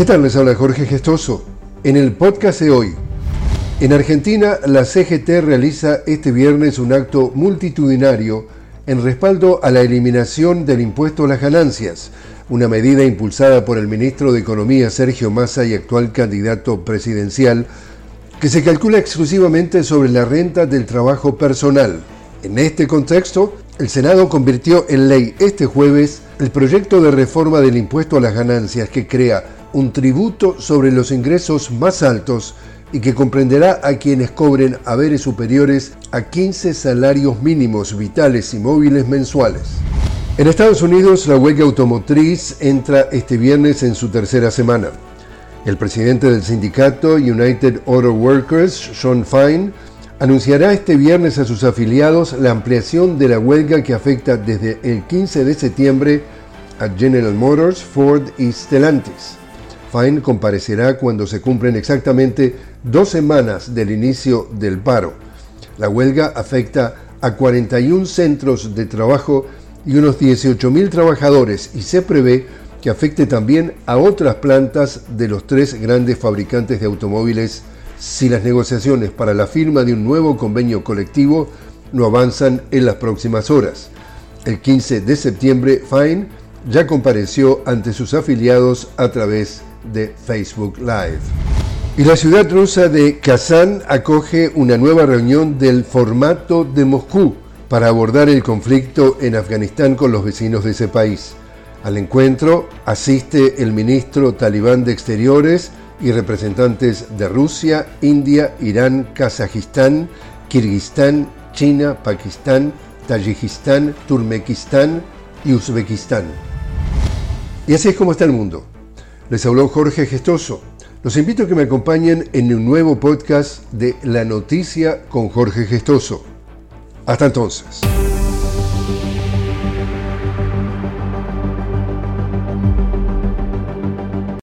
¿Qué tal? Les habla Jorge Gestoso. En el podcast de hoy, en Argentina la CGT realiza este viernes un acto multitudinario en respaldo a la eliminación del impuesto a las ganancias, una medida impulsada por el ministro de Economía Sergio Massa y actual candidato presidencial, que se calcula exclusivamente sobre la renta del trabajo personal. En este contexto, el Senado convirtió en ley este jueves el proyecto de reforma del impuesto a las ganancias que crea un tributo sobre los ingresos más altos y que comprenderá a quienes cobren haberes superiores a 15 salarios mínimos vitales y móviles mensuales. En Estados Unidos, la huelga automotriz entra este viernes en su tercera semana. El presidente del sindicato United Auto Workers, Sean Fine, anunciará este viernes a sus afiliados la ampliación de la huelga que afecta desde el 15 de septiembre a General Motors, Ford y Stellantis. Fine comparecerá cuando se cumplen exactamente dos semanas del inicio del paro. La huelga afecta a 41 centros de trabajo y unos 18.000 trabajadores y se prevé que afecte también a otras plantas de los tres grandes fabricantes de automóviles si las negociaciones para la firma de un nuevo convenio colectivo no avanzan en las próximas horas. El 15 de septiembre, Fine ya compareció ante sus afiliados a través de Facebook Live. Y la ciudad rusa de Kazán acoge una nueva reunión del formato de Moscú para abordar el conflicto en Afganistán con los vecinos de ese país. Al encuentro asiste el ministro talibán de Exteriores y representantes de Rusia, India, Irán, Kazajistán, Kirguistán, China, Pakistán, Tayikistán, Turmekistán y Uzbekistán. Y así es como está el mundo. Les habló Jorge Gestoso. Los invito a que me acompañen en un nuevo podcast de La Noticia con Jorge Gestoso. Hasta entonces.